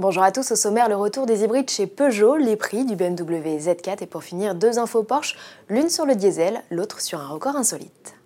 Bonjour à tous, au sommaire le retour des hybrides chez Peugeot, les prix du BMW Z4 et pour finir deux infos Porsche, l'une sur le diesel, l'autre sur un record insolite.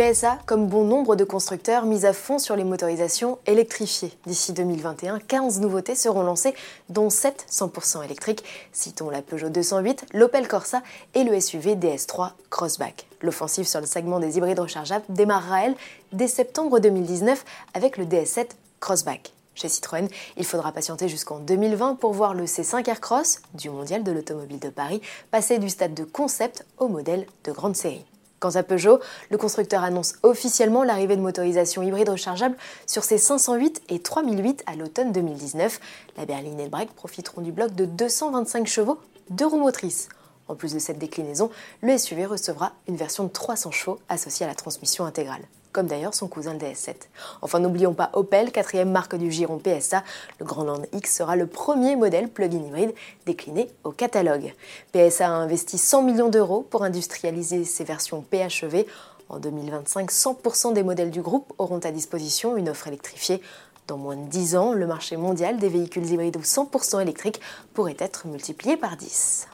PSA, comme bon nombre de constructeurs, mise à fond sur les motorisations électrifiées. D'ici 2021, 15 nouveautés seront lancées, dont 7 100% électriques. Citons la Peugeot 208, l'Opel Corsa et le SUV DS3 Crossback. L'offensive sur le segment des hybrides rechargeables démarrera, elle, dès septembre 2019 avec le DS7 Crossback. Chez Citroën, il faudra patienter jusqu'en 2020 pour voir le C5 Aircross, du Mondial de l'Automobile de Paris, passer du stade de concept au modèle de grande série. Quant à Peugeot, le constructeur annonce officiellement l'arrivée de motorisations hybrides rechargeables sur ses 508 et 3008 à l'automne 2019. La berline et le break profiteront du bloc de 225 chevaux, deux roues motrices. En plus de cette déclinaison, le SUV recevra une version de 300 chevaux associée à la transmission intégrale comme d'ailleurs son cousin le DS7. Enfin, n'oublions pas Opel, quatrième marque du giron PSA. Le Grand Land X sera le premier modèle plug-in hybride décliné au catalogue. PSA a investi 100 millions d'euros pour industrialiser ses versions PHEV. En 2025, 100% des modèles du groupe auront à disposition une offre électrifiée. Dans moins de 10 ans, le marché mondial des véhicules hybrides ou 100% électriques pourrait être multiplié par 10.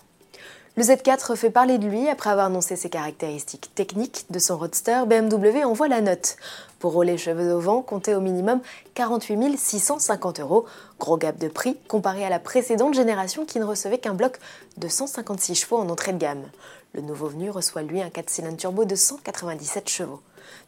Le Z4 fait parler de lui après avoir annoncé ses caractéristiques techniques de son roadster. BMW envoie la note. Pour rouler cheveux au vent, comptez au minimum 48 650 euros. Gros gap de prix comparé à la précédente génération qui ne recevait qu'un bloc de 156 chevaux en entrée de gamme. Le nouveau venu reçoit lui un 4 cylindres turbo de 197 chevaux.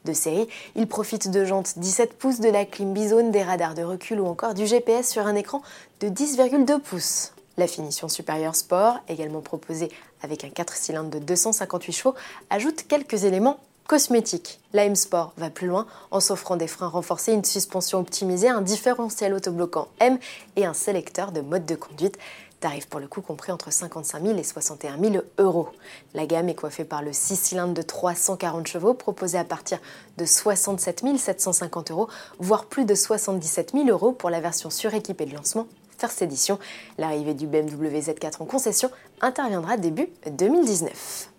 De série, il profite de jantes 17 pouces, de la clim bizone, des radars de recul ou encore du GPS sur un écran de 10,2 pouces. La finition supérieure sport, également proposée avec un 4 cylindres de 258 chevaux, ajoute quelques éléments cosmétiques. La M Sport va plus loin en s'offrant des freins renforcés, une suspension optimisée, un différentiel autobloquant M et un sélecteur de mode de conduite. Tarif pour le coup compris entre 55 000 et 61 000 euros. La gamme est coiffée par le 6 cylindres de 340 chevaux proposé à partir de 67 750 euros, voire plus de 77 000 euros pour la version suréquipée de lancement First Edition. L'arrivée du BMW Z4 en concession interviendra début 2019.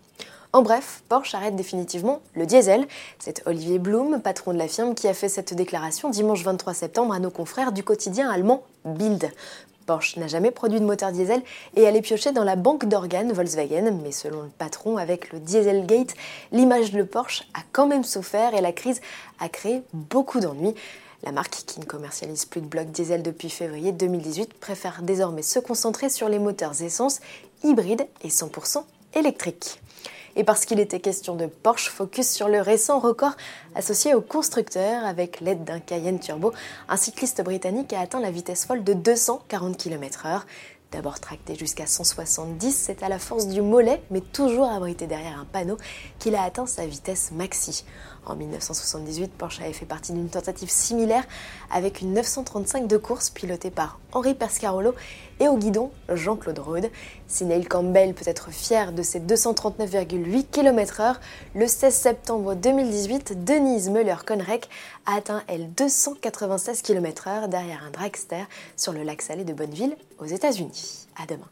En bref, Porsche arrête définitivement le diesel. C'est Olivier Blum, patron de la firme, qui a fait cette déclaration dimanche 23 septembre à nos confrères du quotidien allemand Bild. Porsche n'a jamais produit de moteur diesel et elle est piochée dans la banque d'organes Volkswagen, mais selon le patron, avec le Dieselgate, l'image de Porsche a quand même souffert et la crise a créé beaucoup d'ennuis. La marque, qui ne commercialise plus de blocs diesel depuis février 2018, préfère désormais se concentrer sur les moteurs essence hybrides et 100% électriques. Et parce qu'il était question de Porsche, focus sur le récent record associé au constructeur avec l'aide d'un Cayenne Turbo, un cycliste britannique a atteint la vitesse folle de 240 km/h. D'abord tracté jusqu'à 170, c'est à la force du mollet, mais toujours abrité derrière un panneau, qu'il a atteint sa vitesse maxi. En 1978, Porsche avait fait partie d'une tentative similaire avec une 935 de course pilotée par Henri Pescarolo et au guidon Jean-Claude Rode. Si Neil Campbell peut être fier de ses 239,8 km/h, le 16 septembre 2018, Denise Müller-Konrek a atteint elle 296 km/h derrière un dragster sur le lac salé de Bonneville aux États-Unis. À demain.